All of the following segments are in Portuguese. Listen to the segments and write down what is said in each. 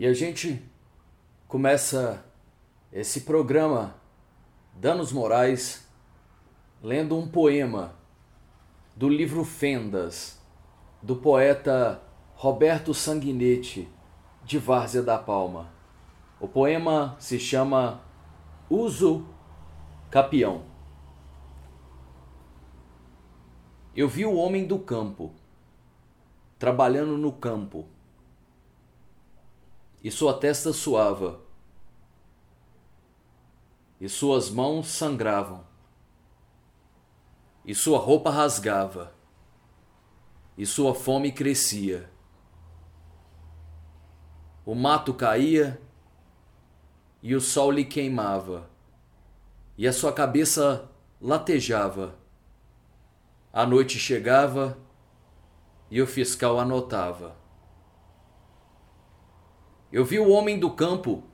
E a gente começa esse programa Danos Morais lendo um poema do livro Fendas, do poeta Roberto Sanguinetti, de Várzea da Palma. O poema se chama Uso Capião. Eu vi o homem do campo, trabalhando no campo, e sua testa suava, e suas mãos sangravam, e sua roupa rasgava, e sua fome crescia. O mato caía e o sol lhe queimava, e a sua cabeça latejava a noite chegava e o fiscal anotava. Eu vi o homem do campo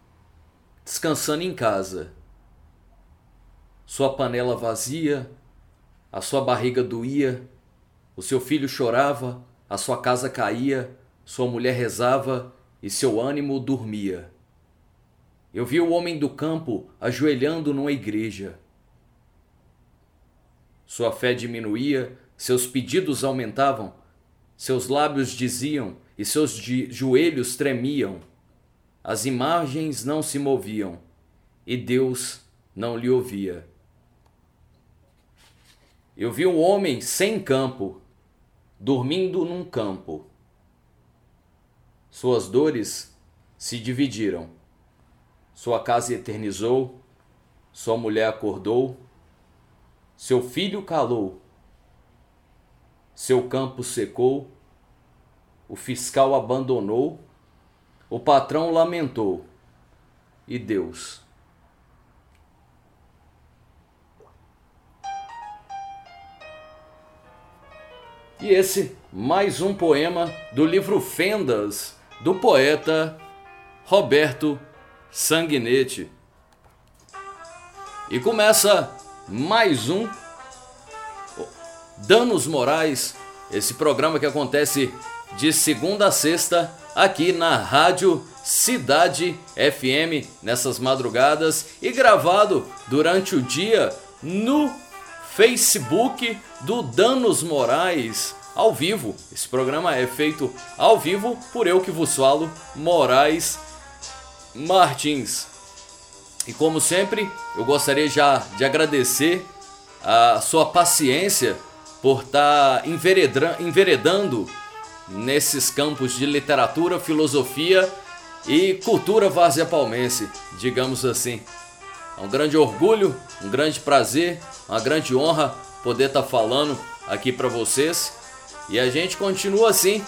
descansando em casa. Sua panela vazia, a sua barriga doía, o seu filho chorava, a sua casa caía, sua mulher rezava e seu ânimo dormia. Eu vi o homem do campo ajoelhando numa igreja sua fé diminuía, seus pedidos aumentavam, seus lábios diziam e seus joelhos tremiam. As imagens não se moviam e Deus não lhe ouvia. Eu vi um homem sem campo, dormindo num campo. Suas dores se dividiram. Sua casa eternizou, sua mulher acordou seu filho calou, seu campo secou, o fiscal abandonou, o patrão lamentou, e Deus. E esse, mais um poema do livro Fendas, do poeta Roberto Sanguinetti. E começa mais um Danos Morais, esse programa que acontece de segunda a sexta aqui na Rádio Cidade FM nessas madrugadas e gravado durante o dia no Facebook do Danos Morais ao vivo. Esse programa é feito ao vivo por eu que vos falo, Moraes Martins. E como sempre, eu gostaria já de agradecer a sua paciência por estar tá enveredando nesses campos de literatura, filosofia e cultura vazia palmense, digamos assim. É um grande orgulho, um grande prazer, uma grande honra poder estar tá falando aqui para vocês. E a gente continua assim,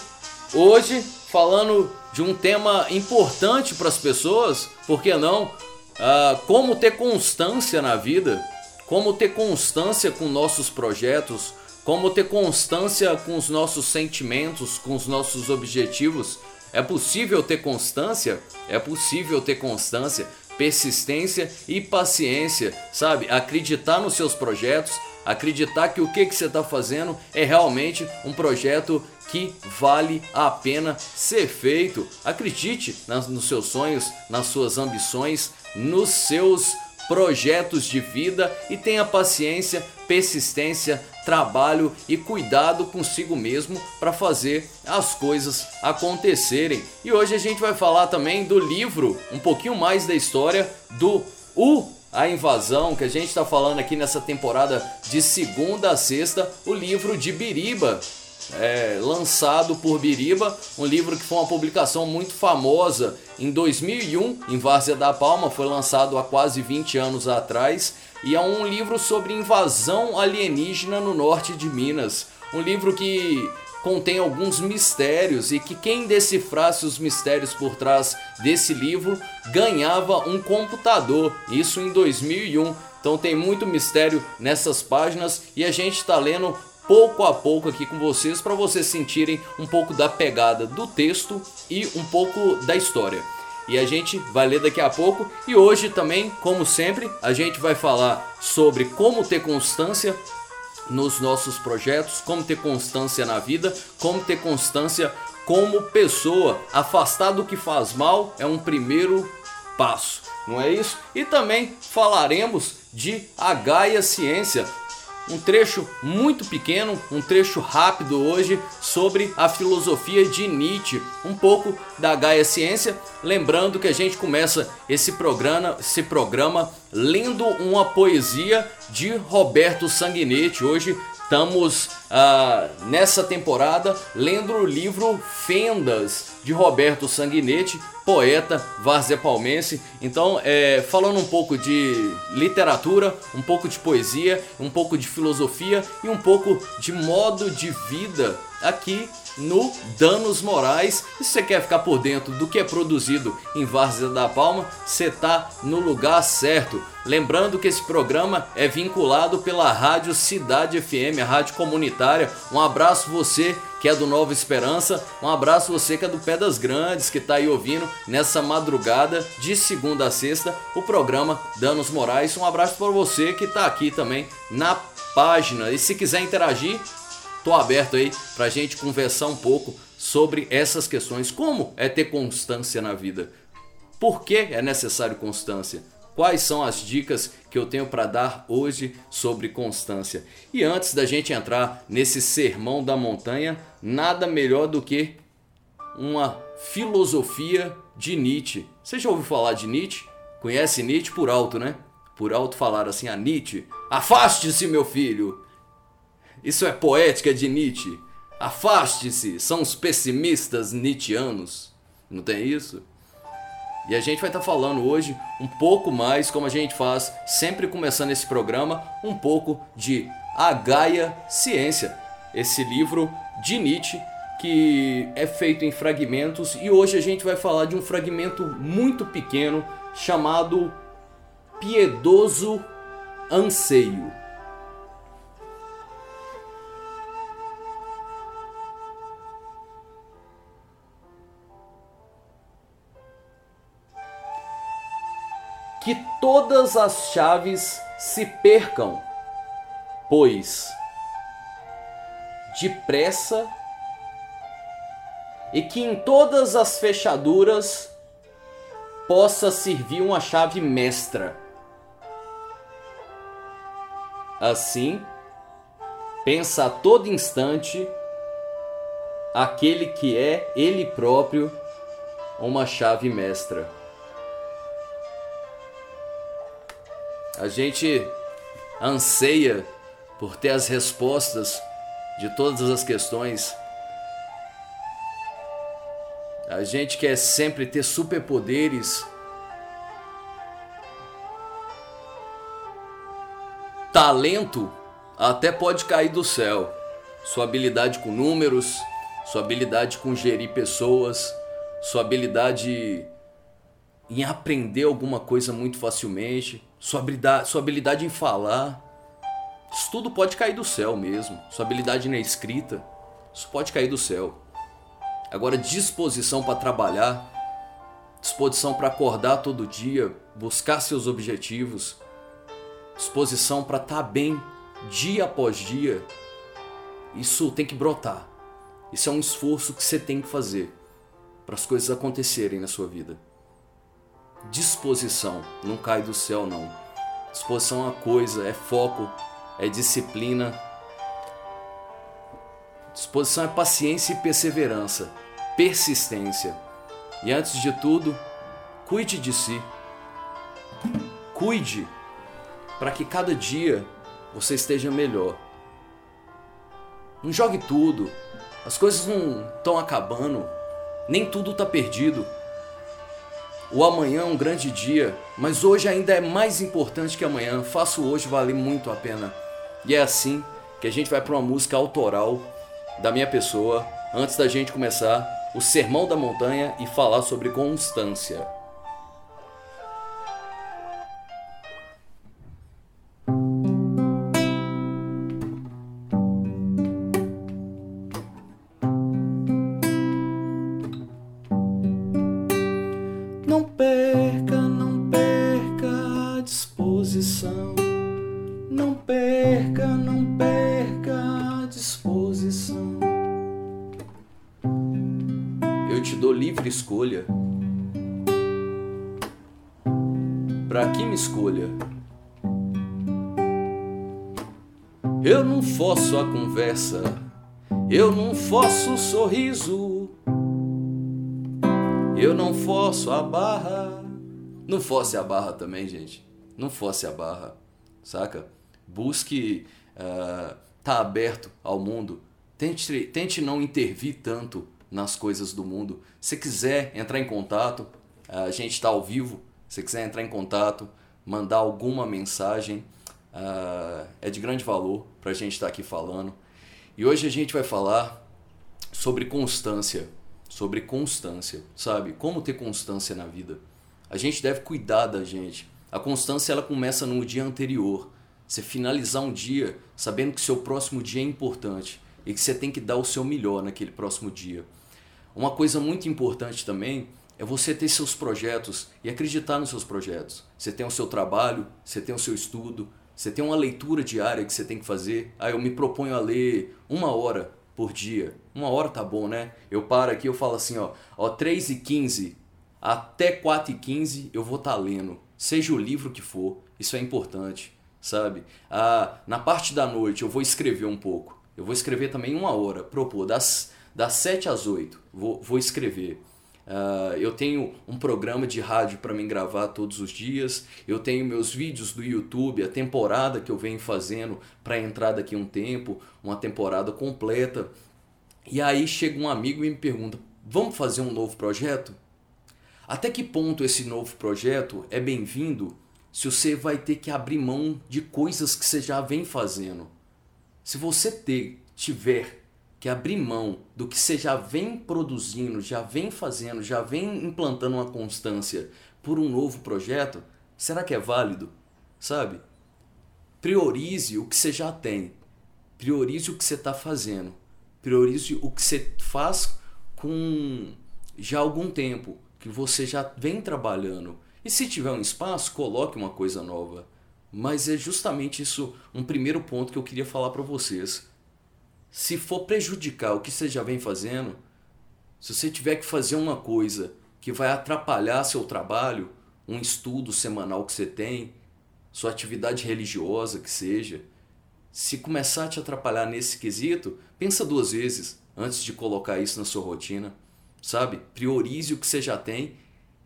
hoje falando de um tema importante para as pessoas, por que não? uh, como ter constância na vida, como ter constância com nossos projetos, como ter constância com os nossos sentimentos, com os nossos objetivos. É possível ter constância? É possível ter constância, persistência e paciência, sabe? Acreditar nos seus projetos, acreditar que o que, que você está fazendo é realmente um projeto que vale a pena ser feito. Acredite nas, nos seus sonhos, nas suas ambições, nos seus projetos de vida e tenha paciência, persistência, trabalho e cuidado consigo mesmo para fazer as coisas acontecerem. E hoje a gente vai falar também do livro, um pouquinho mais da história do O a invasão que a gente está falando aqui nessa temporada de segunda a sexta, o livro de Biriba, é, lançado por Biriba, um livro que foi uma publicação muito famosa em 2001 em Várzea da Palma, foi lançado há quase 20 anos atrás e é um livro sobre invasão alienígena no norte de Minas. Um livro que contém alguns mistérios e que quem decifrasse os mistérios por trás desse livro ganhava um computador. Isso em 2001. Então tem muito mistério nessas páginas e a gente está lendo pouco a pouco aqui com vocês para vocês sentirem um pouco da pegada do texto e um pouco da história. E a gente vai ler daqui a pouco. E hoje também, como sempre, a gente vai falar sobre como ter constância nos nossos projetos, como ter constância na vida, como ter constância como pessoa. Afastar do que faz mal é um primeiro passo, não é isso? E também falaremos de Gaia Ciência, um trecho muito pequeno, um trecho rápido hoje sobre a filosofia de Nietzsche, um pouco da Gaia Ciência, lembrando que a gente começa esse programa, esse programa lendo uma poesia de Roberto Sanguinetti. Hoje estamos ah, nessa temporada lendo o livro Fendas de Roberto Sanguinetti, poeta varzepalmense. Então, é, falando um pouco de literatura, um pouco de poesia, um pouco de filosofia e um pouco de modo de vida aqui no Danos Morais. E se você quer ficar por dentro do que é produzido em Várzea da Palma, você tá no lugar certo. Lembrando que esse programa é vinculado pela Rádio Cidade FM, a rádio comunitária. Um abraço você que é do Nova Esperança, um abraço você que é do Pé das Grandes, que está aí ouvindo nessa madrugada de segunda a sexta o programa Danos Morais. Um abraço para você que está aqui também na página. E se quiser interagir, tô aberto aí para a gente conversar um pouco sobre essas questões. Como é ter constância na vida? Por que é necessário constância? quais são as dicas que eu tenho para dar hoje sobre constância. E antes da gente entrar nesse sermão da montanha, nada melhor do que uma filosofia de Nietzsche. Você já ouviu falar de Nietzsche? Conhece Nietzsche por alto, né? Por alto falar assim a Nietzsche: Afaste-se, meu filho! Isso é poética de Nietzsche. Afaste-se, são os pessimistas nietzschianos. Não tem isso? E a gente vai estar tá falando hoje um pouco mais, como a gente faz sempre começando esse programa, um pouco de A Gaia Ciência, esse livro de Nietzsche que é feito em fragmentos e hoje a gente vai falar de um fragmento muito pequeno chamado Piedoso Anseio. Que todas as chaves se percam, pois depressa e que em todas as fechaduras possa servir uma chave mestra. Assim, pensa a todo instante aquele que é ele próprio uma chave mestra. A gente anseia por ter as respostas de todas as questões. A gente quer sempre ter superpoderes. Talento até pode cair do céu. Sua habilidade com números, sua habilidade com gerir pessoas, sua habilidade em aprender alguma coisa muito facilmente sua habilidade, sua habilidade em falar. Isso tudo pode cair do céu mesmo. Sua habilidade na escrita. Isso pode cair do céu. Agora, disposição para trabalhar, disposição para acordar todo dia, buscar seus objetivos, disposição para estar tá bem dia após dia, isso tem que brotar. Isso é um esforço que você tem que fazer para as coisas acontecerem na sua vida. Disposição, não cai do céu não. Disposição é uma coisa, é foco, é disciplina. Disposição é paciência e perseverança, persistência. E antes de tudo, cuide de si. Cuide para que cada dia você esteja melhor. Não jogue tudo. As coisas não estão acabando. Nem tudo está perdido. O amanhã é um grande dia, mas hoje ainda é mais importante que amanhã. Faço hoje valer muito a pena. E é assim que a gente vai para uma música autoral da minha pessoa, antes da gente começar o Sermão da Montanha e falar sobre constância. Fosse a barra também, gente. Não fosse a barra, saca? Busque uh, tá aberto ao mundo. Tente, tente não intervir tanto nas coisas do mundo. Se quiser entrar em contato, a gente está ao vivo. Se quiser entrar em contato, mandar alguma mensagem, uh, é de grande valor para a gente estar tá aqui falando. E hoje a gente vai falar sobre constância, sobre constância, sabe? Como ter constância na vida. A gente deve cuidar da gente. A constância ela começa no dia anterior. Você finalizar um dia sabendo que seu próximo dia é importante e que você tem que dar o seu melhor naquele próximo dia. Uma coisa muito importante também é você ter seus projetos e acreditar nos seus projetos. Você tem o seu trabalho, você tem o seu estudo, você tem uma leitura diária que você tem que fazer. Ah, eu me proponho a ler uma hora por dia. Uma hora tá bom, né? Eu paro aqui, eu falo assim, ó, ó 3 e 15 até 4 e 15 eu vou estar tá lendo. Seja o livro que for, isso é importante, sabe? Ah, na parte da noite eu vou escrever um pouco. Eu vou escrever também uma hora, propor, das, das 7 às 8, vou, vou escrever. Uh, eu tenho um programa de rádio para me gravar todos os dias. Eu tenho meus vídeos do YouTube, a temporada que eu venho fazendo para entrar daqui um tempo, uma temporada completa. E aí chega um amigo e me pergunta: vamos fazer um novo projeto? Até que ponto esse novo projeto é bem-vindo se você vai ter que abrir mão de coisas que você já vem fazendo? Se você ter, tiver que abrir mão do que você já vem produzindo, já vem fazendo, já vem implantando uma constância por um novo projeto, será que é válido? Sabe? Priorize o que você já tem. Priorize o que você está fazendo. Priorize o que você faz com já algum tempo, que você já vem trabalhando. E se tiver um espaço, coloque uma coisa nova. Mas é justamente isso um primeiro ponto que eu queria falar para vocês se for prejudicar o que você já vem fazendo, se você tiver que fazer uma coisa que vai atrapalhar seu trabalho, um estudo semanal que você tem, sua atividade religiosa que seja, se começar a te atrapalhar nesse quesito, pensa duas vezes antes de colocar isso na sua rotina, sabe? Priorize o que você já tem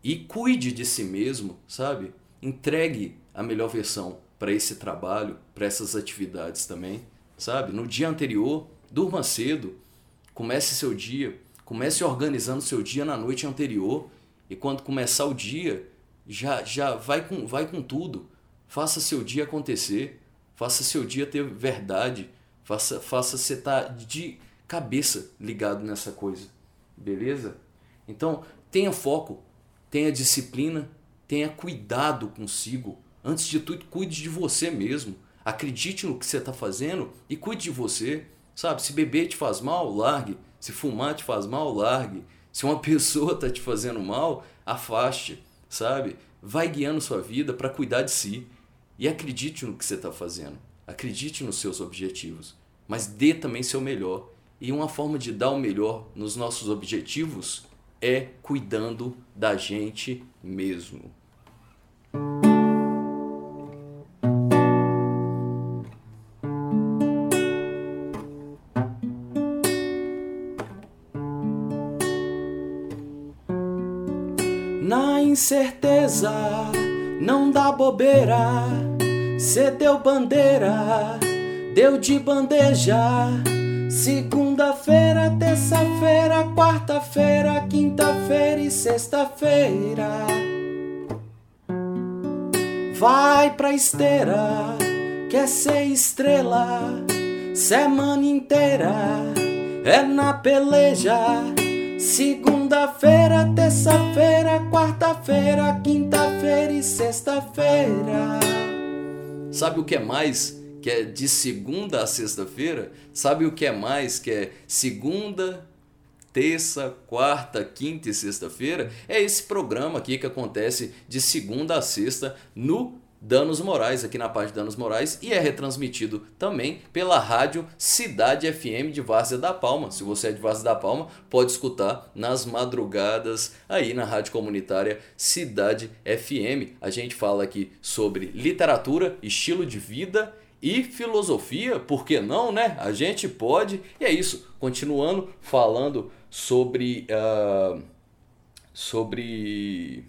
e cuide de si mesmo, sabe? Entregue a melhor versão para esse trabalho, para essas atividades também, sabe? No dia anterior, Durma cedo, comece seu dia, comece organizando seu dia na noite anterior e quando começar o dia, já já vai com vai com tudo. Faça seu dia acontecer, faça seu dia ter verdade, faça faça você estar tá de cabeça ligado nessa coisa. Beleza? Então, tenha foco, tenha disciplina, tenha cuidado consigo. Antes de tudo, cuide de você mesmo. Acredite no que você está fazendo e cuide de você. Sabe, se beber te faz mal, largue. Se fumar te faz mal, largue. Se uma pessoa está te fazendo mal, afaste, sabe? Vai guiando sua vida para cuidar de si. E acredite no que você está fazendo. Acredite nos seus objetivos. Mas dê também seu melhor. E uma forma de dar o melhor nos nossos objetivos é cuidando da gente mesmo. incerteza, não dá bobeira. Cê deu bandeira, deu de bandeja. Segunda-feira, terça-feira, quarta-feira, quinta-feira e sexta-feira. Vai pra esteira, quer ser estrela, semana inteira é na peleja. Segunda-feira, terça-feira, quarta-feira, quinta-feira e sexta-feira. Sabe o que é mais que é de segunda a sexta-feira? Sabe o que é mais que é segunda, terça, quarta, quinta e sexta-feira? É esse programa aqui que acontece de segunda a sexta no Danos Morais, aqui na parte Danos Morais, e é retransmitido também pela rádio Cidade FM de Várzea da Palma. Se você é de Várzea da Palma, pode escutar nas madrugadas aí na rádio comunitária Cidade FM. A gente fala aqui sobre literatura, estilo de vida e filosofia, por que não, né? A gente pode. E é isso, continuando falando sobre. Uh, sobre.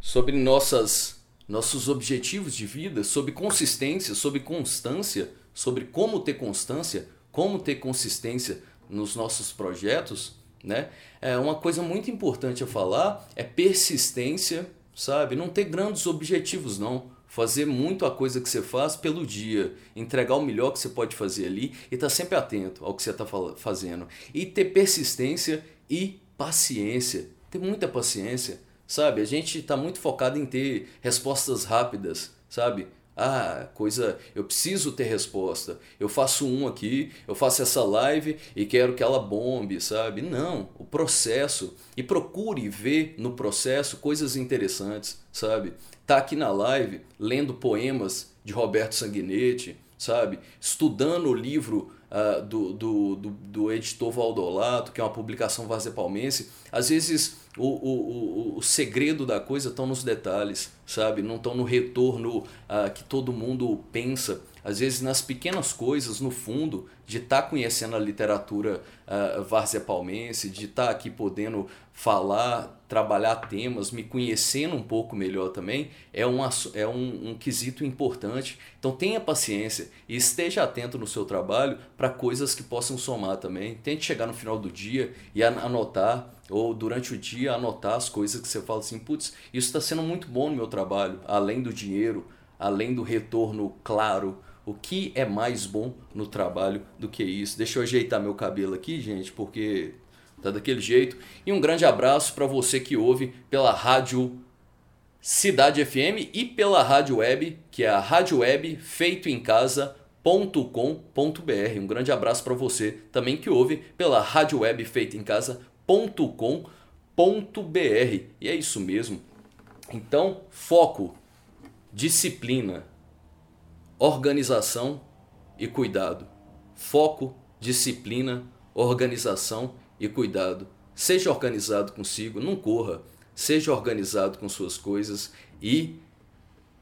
sobre nossas nossos objetivos de vida, sobre consistência, sobre constância, sobre como ter constância, como ter consistência nos nossos projetos, né? É uma coisa muito importante a falar é persistência, sabe? Não ter grandes objetivos não, fazer muito a coisa que você faz pelo dia, entregar o melhor que você pode fazer ali e estar tá sempre atento ao que você está fazendo e ter persistência e paciência, ter muita paciência sabe? A gente está muito focado em ter respostas rápidas, sabe? Ah, coisa, eu preciso ter resposta. Eu faço um aqui, eu faço essa live e quero que ela bombe, sabe? Não, o processo. E procure ver no processo coisas interessantes, sabe? Tá aqui na live lendo poemas de Roberto Sanguinetti, sabe? Estudando o livro uh, do, do, do, do, editor Valdolato, que é uma publicação Palmense, às vezes o, o, o, o segredo da coisa estão nos detalhes, sabe? Não estão no retorno uh, que todo mundo pensa. Às vezes nas pequenas coisas, no fundo, de estar tá conhecendo a literatura uh, Palmense, de estar tá aqui podendo falar, trabalhar temas, me conhecendo um pouco melhor também, é um, é um, um quesito importante. Então tenha paciência e esteja atento no seu trabalho para coisas que possam somar também. Tente chegar no final do dia e anotar, ou durante o dia anotar as coisas que você fala assim, putz, isso está sendo muito bom no meu trabalho, além do dinheiro, além do retorno claro. O que é mais bom no trabalho do que isso? Deixa eu ajeitar meu cabelo aqui, gente, porque tá daquele jeito. E um grande abraço para você que ouve pela rádio Cidade FM e pela rádio web, que é a rádio web feito em casa.com.br. Um grande abraço para você também que ouve pela rádio web feito em casa.com.br. E é isso mesmo. Então, foco, disciplina, organização e cuidado. Foco, disciplina, organização e cuidado. Seja organizado consigo, não corra. Seja organizado com suas coisas e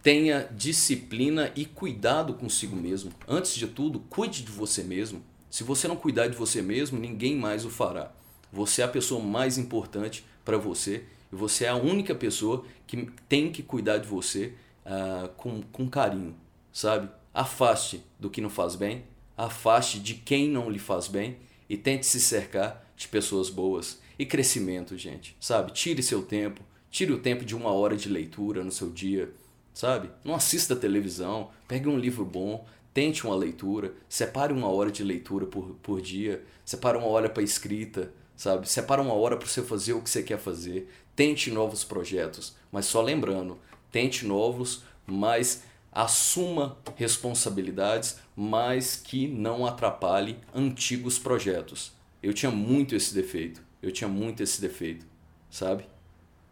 tenha disciplina e cuidado consigo mesmo. Antes de tudo, cuide de você mesmo. Se você não cuidar de você mesmo, ninguém mais o fará. Você é a pessoa mais importante para você você é a única pessoa que tem que cuidar de você uh, com, com carinho, sabe? Afaste do que não faz bem, afaste de quem não lhe faz bem e tente se cercar de pessoas boas e crescimento, gente. Sabe? Tire seu tempo, tire o tempo de uma hora de leitura no seu dia, sabe? Não assista televisão, pegue um livro bom, tente uma leitura, separe uma hora de leitura por, por dia, separe uma hora para escrita, sabe? Separe uma hora para você fazer o que você quer fazer, tente novos projetos, mas só lembrando, tente novos, mas assuma responsabilidades, mas que não atrapalhe antigos projetos. Eu tinha muito esse defeito. Eu tinha muito esse defeito, sabe?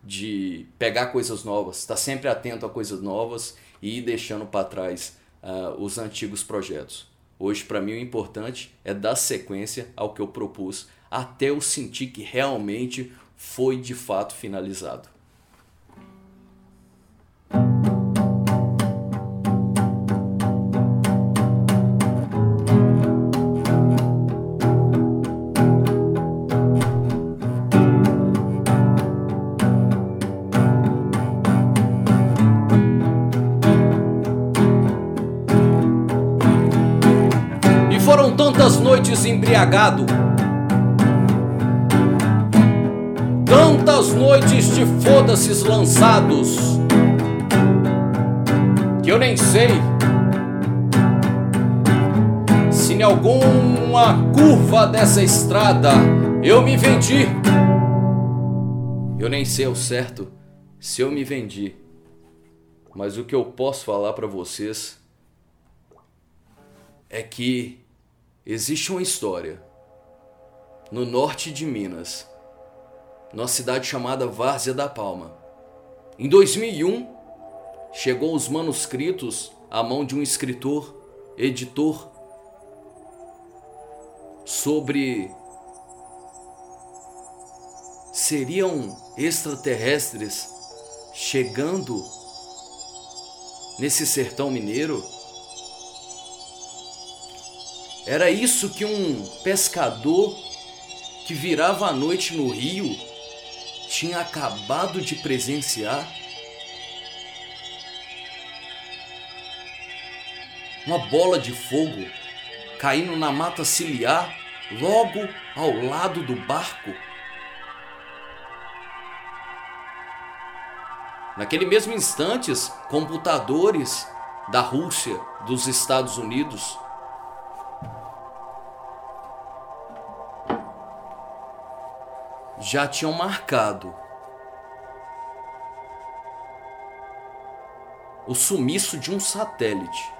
De pegar coisas novas, estar tá sempre atento a coisas novas e ir deixando para trás uh, os antigos projetos. Hoje, para mim, o importante é dar sequência ao que eu propus até eu sentir que realmente foi de fato finalizado. Embriagado. Tantas noites de foda-se lançados que eu nem sei se em alguma curva dessa estrada eu me vendi. Eu nem sei ao certo se eu me vendi, mas o que eu posso falar para vocês é que Existe uma história no norte de Minas, numa cidade chamada Várzea da Palma. Em 2001, chegou os manuscritos à mão de um escritor, editor, sobre seriam extraterrestres chegando nesse sertão mineiro? Era isso que um pescador que virava à noite no rio tinha acabado de presenciar? Uma bola de fogo caindo na mata ciliar logo ao lado do barco. Naquele mesmo instante, computadores da Rússia, dos Estados Unidos, já tinham marcado o sumiço de um satélite.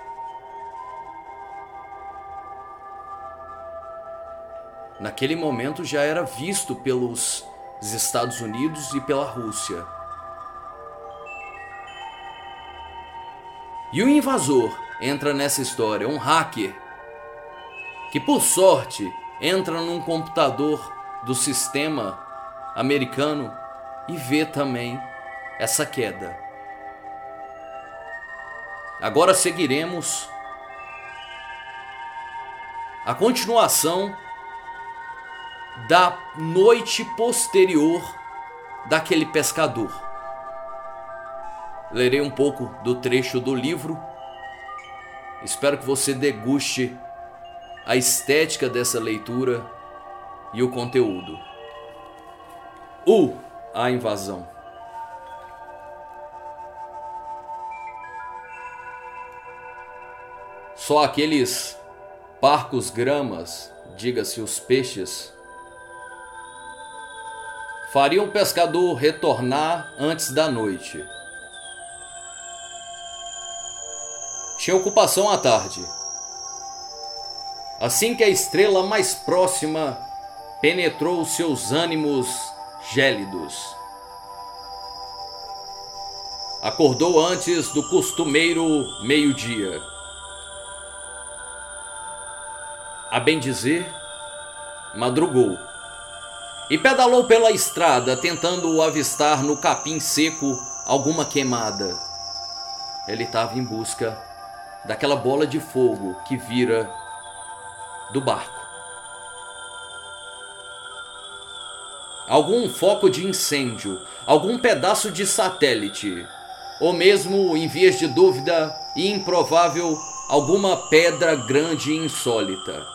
Naquele momento já era visto pelos Estados Unidos e pela Rússia. E o invasor entra nessa história, um hacker, que por sorte entra num computador do sistema americano e vê também essa queda. Agora seguiremos a continuação da noite posterior daquele pescador. Lerei um pouco do trecho do livro. Espero que você deguste a estética dessa leitura e o conteúdo. U a invasão. Só aqueles parcos gramas, diga-se os peixes, fariam o pescador retornar antes da noite. Tinha ocupação à tarde. Assim que a estrela mais próxima penetrou seus ânimos gélidos. Acordou antes do costumeiro meio-dia. A bem dizer, madrugou e pedalou pela estrada tentando avistar no capim seco alguma queimada. Ele estava em busca daquela bola de fogo que vira do barco. Algum foco de incêndio, algum pedaço de satélite, ou mesmo, em vias de dúvida e improvável, alguma pedra grande e insólita.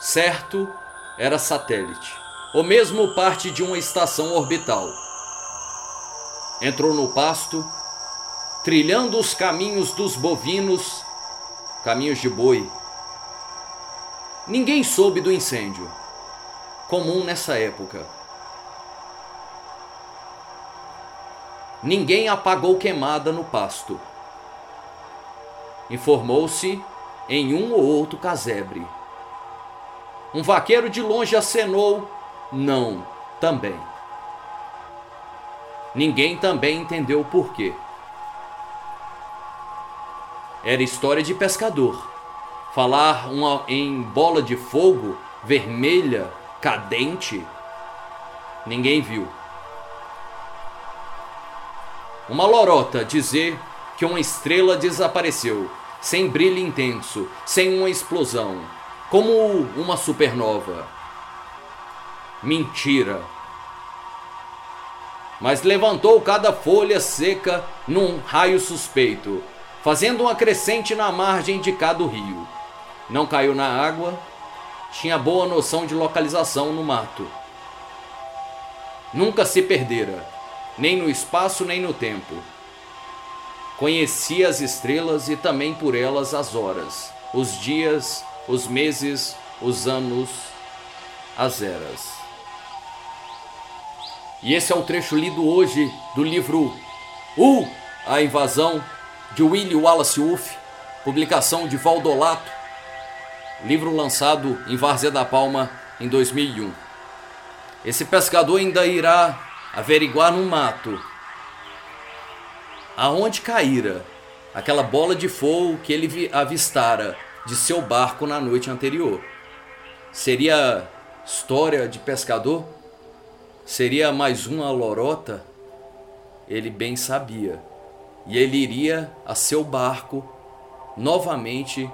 certo era satélite, ou mesmo parte de uma estação orbital. Entrou no pasto, trilhando os caminhos dos bovinos, caminhos de boi. Ninguém soube do incêndio, comum nessa época. Ninguém apagou queimada no pasto. Informou-se em um ou outro casebre. Um vaqueiro de longe acenou: Não, também. Ninguém também entendeu o porquê. Era história de pescador. Falar uma, em bola de fogo vermelha, cadente, ninguém viu. Uma lorota dizer que uma estrela desapareceu, sem brilho intenso, sem uma explosão, como uma supernova. Mentira. Mas levantou cada folha seca num raio suspeito, fazendo uma crescente na margem de cada rio. Não caiu na água, tinha boa noção de localização no mato. Nunca se perdera, nem no espaço nem no tempo. Conhecia as estrelas e também por elas as horas, os dias os meses, os anos, as eras. E esse é o trecho lido hoje do livro U, A Invasão, de Willie Wallace Wolff, publicação de Valdolato, livro lançado em Várzea da Palma em 2001. Esse pescador ainda irá averiguar no mato aonde caíra aquela bola de fogo que ele avistara de seu barco na noite anterior. Seria história de pescador? Seria mais uma lorota? Ele bem sabia. E ele iria a seu barco novamente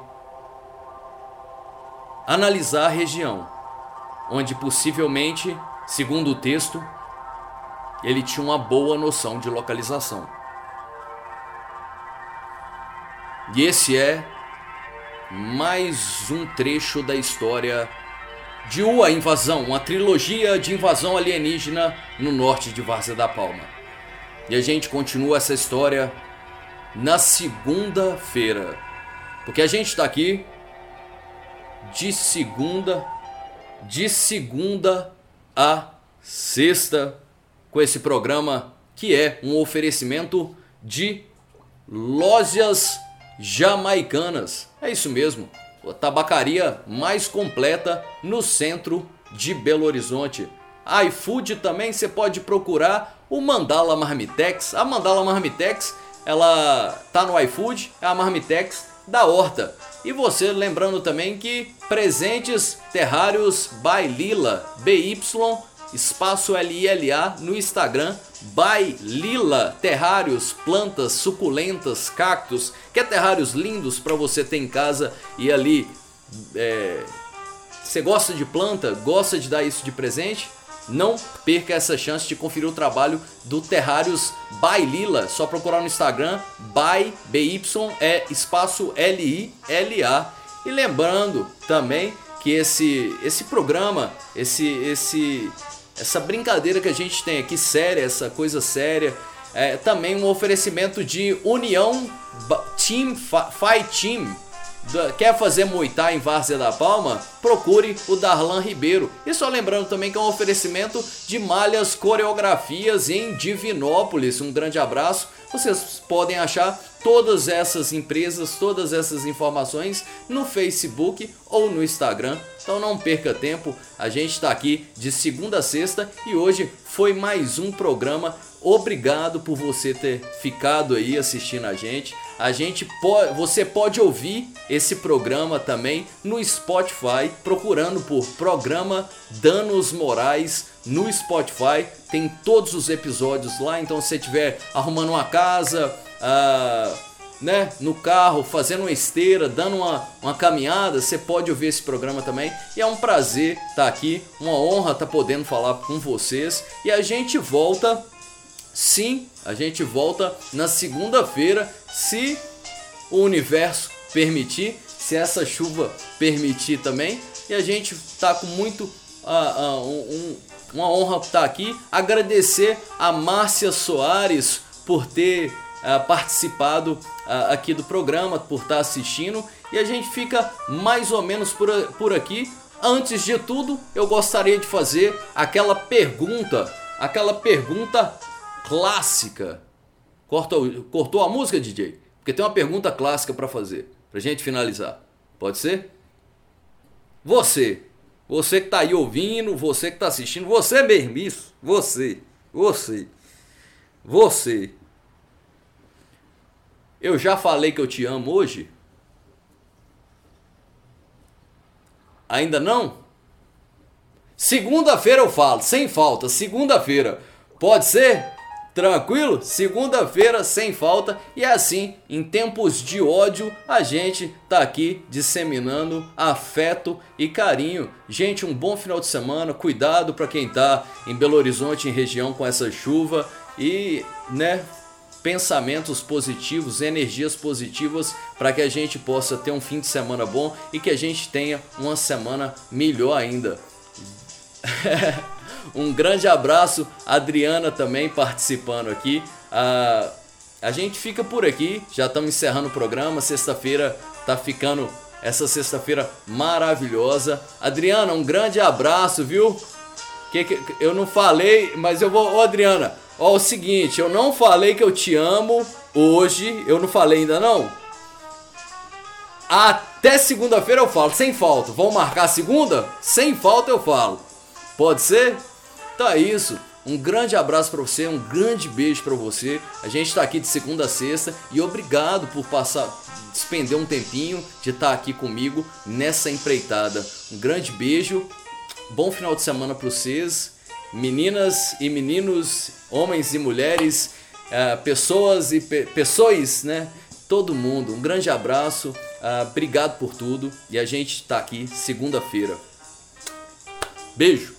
analisar a região, onde possivelmente, segundo o texto, ele tinha uma boa noção de localização. E esse é mais um trecho da história de uma invasão, uma trilogia de invasão alienígena no norte de Várzea da Palma. E a gente continua essa história na segunda-feira. Porque a gente está aqui de segunda, de segunda a sexta, com esse programa que é um oferecimento de lojas jamaicanas. É isso mesmo, a tabacaria mais completa no centro de Belo Horizonte. iFood também você pode procurar o Mandala Marmitex. A Mandala Marmitex, ela tá no iFood, é a Marmitex da Horta. E você lembrando também que presentes terrários by Lila, BY espaço LILA no Instagram, by Lila Terrários, plantas suculentas, cactos, que é terrários lindos para você ter em casa e ali é, você gosta de planta, gosta de dar isso de presente? Não perca essa chance de conferir o trabalho do Terrários by Lila. Só procurar no Instagram BY é espaço L I L A. E lembrando também que esse esse programa, esse esse essa brincadeira que a gente tem aqui, séria, essa coisa séria, é também um oferecimento de União Team Fight Team. Quer fazer Thai em Várzea da Palma? Procure o Darlan Ribeiro. E só lembrando também que é um oferecimento de malhas coreografias em Divinópolis. Um grande abraço. Vocês podem achar todas essas empresas, todas essas informações no Facebook ou no Instagram. Então não perca tempo, a gente está aqui de segunda a sexta e hoje foi mais um programa. Obrigado por você ter ficado aí assistindo a gente. A gente pode, você pode ouvir esse programa também no Spotify, procurando por programa Danos Morais no Spotify. Tem todos os episódios lá, então se você estiver arrumando uma casa, uh, né, no carro, fazendo uma esteira, dando uma, uma caminhada, você pode ouvir esse programa também. E é um prazer estar tá aqui, uma honra estar tá podendo falar com vocês. E a gente volta, sim, a gente volta na segunda-feira, se o universo permitir, se essa chuva permitir também. E a gente está com muito uh, uh, um, uma honra estar tá aqui. Agradecer a Márcia Soares por ter uh, participado aqui do programa, por estar tá assistindo. E a gente fica mais ou menos por, por aqui. Antes de tudo, eu gostaria de fazer aquela pergunta, aquela pergunta clássica. Cortou, cortou a música, DJ? Porque tem uma pergunta clássica para fazer, pra gente finalizar. Pode ser? Você, você que tá aí ouvindo, você que tá assistindo, você mesmo, isso, você, você, você eu já falei que eu te amo hoje? Ainda não? Segunda-feira eu falo, sem falta. Segunda-feira. Pode ser? Tranquilo? Segunda-feira sem falta. E assim, em tempos de ódio, a gente tá aqui disseminando afeto e carinho. Gente, um bom final de semana. Cuidado para quem tá em Belo Horizonte, em região com essa chuva. E, né, pensamentos positivos, energias positivas para que a gente possa ter um fim de semana bom e que a gente tenha uma semana melhor ainda. um grande abraço, Adriana também participando aqui. A gente fica por aqui, já estamos encerrando o programa. Sexta-feira tá ficando essa sexta-feira maravilhosa. Adriana, um grande abraço, viu? Que, que eu não falei, mas eu vou, ô Adriana, Ó, o seguinte, eu não falei que eu te amo hoje, eu não falei ainda não. Até segunda-feira eu falo, sem falta. Vamos marcar segunda? Sem falta eu falo. Pode ser? Então é isso. Um grande abraço para você, um grande beijo para você. A gente está aqui de segunda a sexta e obrigado por passar, despender um tempinho de estar tá aqui comigo nessa empreitada. Um grande beijo, bom final de semana para vocês, meninas e meninos, homens e mulheres, uh, pessoas e pe pessoas, né? Todo mundo, um grande abraço, uh, obrigado por tudo e a gente está aqui segunda-feira. Beijo!